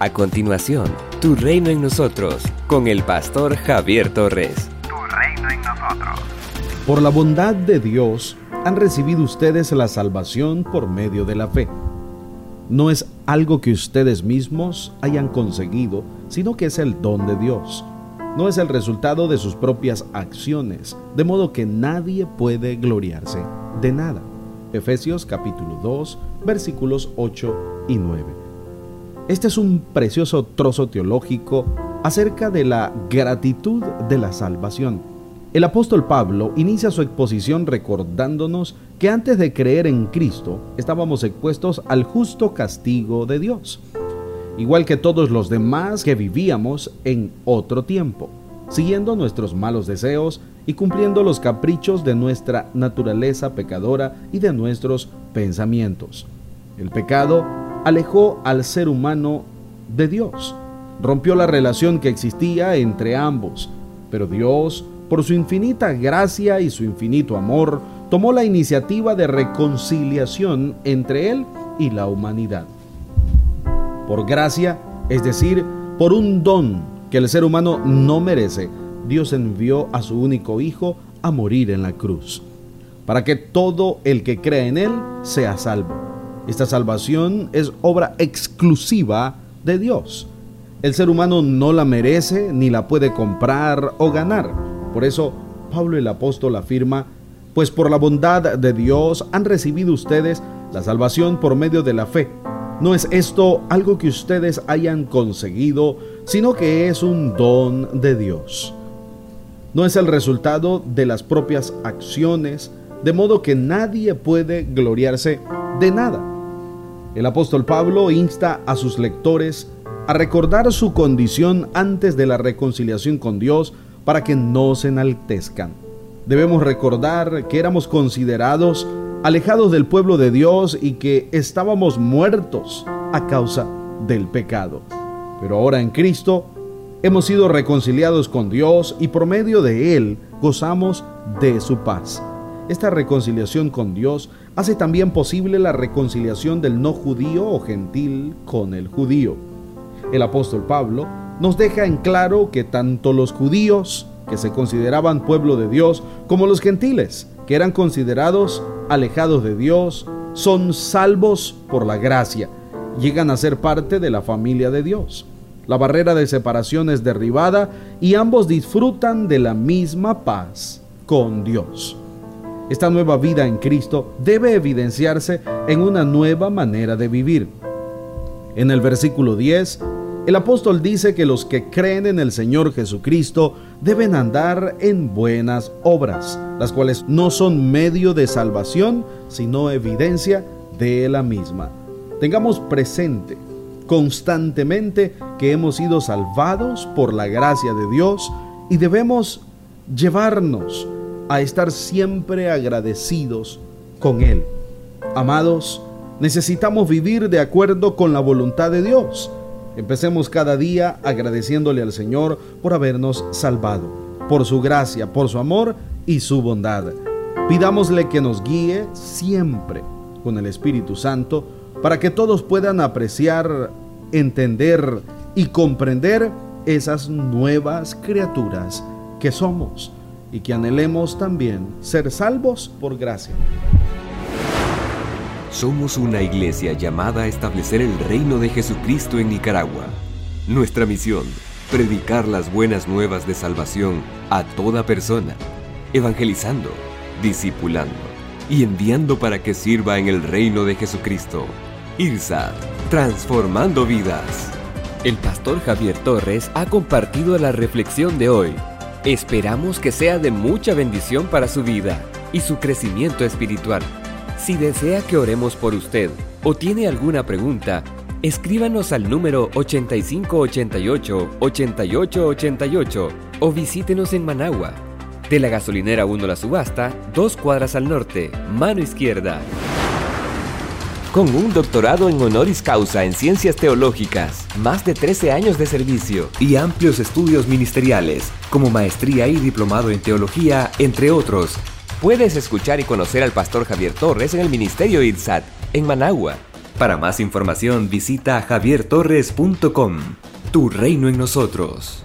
A continuación, Tu Reino en Nosotros, con el pastor Javier Torres. Tu Reino en Nosotros. Por la bondad de Dios, han recibido ustedes la salvación por medio de la fe. No es algo que ustedes mismos hayan conseguido, sino que es el don de Dios. No es el resultado de sus propias acciones, de modo que nadie puede gloriarse de nada. Efesios capítulo 2, versículos 8 y 9. Este es un precioso trozo teológico acerca de la gratitud de la salvación. El apóstol Pablo inicia su exposición recordándonos que antes de creer en Cristo estábamos expuestos al justo castigo de Dios, igual que todos los demás que vivíamos en otro tiempo, siguiendo nuestros malos deseos y cumpliendo los caprichos de nuestra naturaleza pecadora y de nuestros pensamientos. El pecado alejó al ser humano de Dios, rompió la relación que existía entre ambos, pero Dios, por su infinita gracia y su infinito amor, tomó la iniciativa de reconciliación entre Él y la humanidad. Por gracia, es decir, por un don que el ser humano no merece, Dios envió a su único Hijo a morir en la cruz, para que todo el que cree en Él sea salvo. Esta salvación es obra exclusiva de Dios. El ser humano no la merece ni la puede comprar o ganar. Por eso Pablo el apóstol afirma, pues por la bondad de Dios han recibido ustedes la salvación por medio de la fe. No es esto algo que ustedes hayan conseguido, sino que es un don de Dios. No es el resultado de las propias acciones, de modo que nadie puede gloriarse de nada. El apóstol Pablo insta a sus lectores a recordar su condición antes de la reconciliación con Dios para que no se enaltezcan. Debemos recordar que éramos considerados alejados del pueblo de Dios y que estábamos muertos a causa del pecado. Pero ahora en Cristo hemos sido reconciliados con Dios y por medio de Él gozamos de su paz. Esta reconciliación con Dios hace también posible la reconciliación del no judío o gentil con el judío. El apóstol Pablo nos deja en claro que tanto los judíos, que se consideraban pueblo de Dios, como los gentiles, que eran considerados alejados de Dios, son salvos por la gracia, llegan a ser parte de la familia de Dios. La barrera de separación es derribada y ambos disfrutan de la misma paz con Dios. Esta nueva vida en Cristo debe evidenciarse en una nueva manera de vivir. En el versículo 10, el apóstol dice que los que creen en el Señor Jesucristo deben andar en buenas obras, las cuales no son medio de salvación, sino evidencia de la misma. Tengamos presente constantemente que hemos sido salvados por la gracia de Dios y debemos llevarnos a estar siempre agradecidos con Él. Amados, necesitamos vivir de acuerdo con la voluntad de Dios. Empecemos cada día agradeciéndole al Señor por habernos salvado, por su gracia, por su amor y su bondad. Pidámosle que nos guíe siempre con el Espíritu Santo para que todos puedan apreciar, entender y comprender esas nuevas criaturas que somos y que anhelemos también ser salvos por gracia. Somos una iglesia llamada a establecer el reino de Jesucristo en Nicaragua. Nuestra misión, predicar las buenas nuevas de salvación a toda persona, evangelizando, discipulando y enviando para que sirva en el reino de Jesucristo. IRSA, transformando vidas. El pastor Javier Torres ha compartido la reflexión de hoy Esperamos que sea de mucha bendición para su vida y su crecimiento espiritual. Si desea que oremos por usted o tiene alguna pregunta, escríbanos al número 8588-8888 o visítenos en Managua. De la gasolinera 1 La Subasta, dos cuadras al norte, mano izquierda con un doctorado en honoris causa en ciencias teológicas, más de 13 años de servicio y amplios estudios ministeriales, como maestría y diplomado en teología, entre otros. Puedes escuchar y conocer al pastor Javier Torres en el Ministerio IDSAT, en Managua. Para más información visita javiertorres.com. Tu reino en nosotros.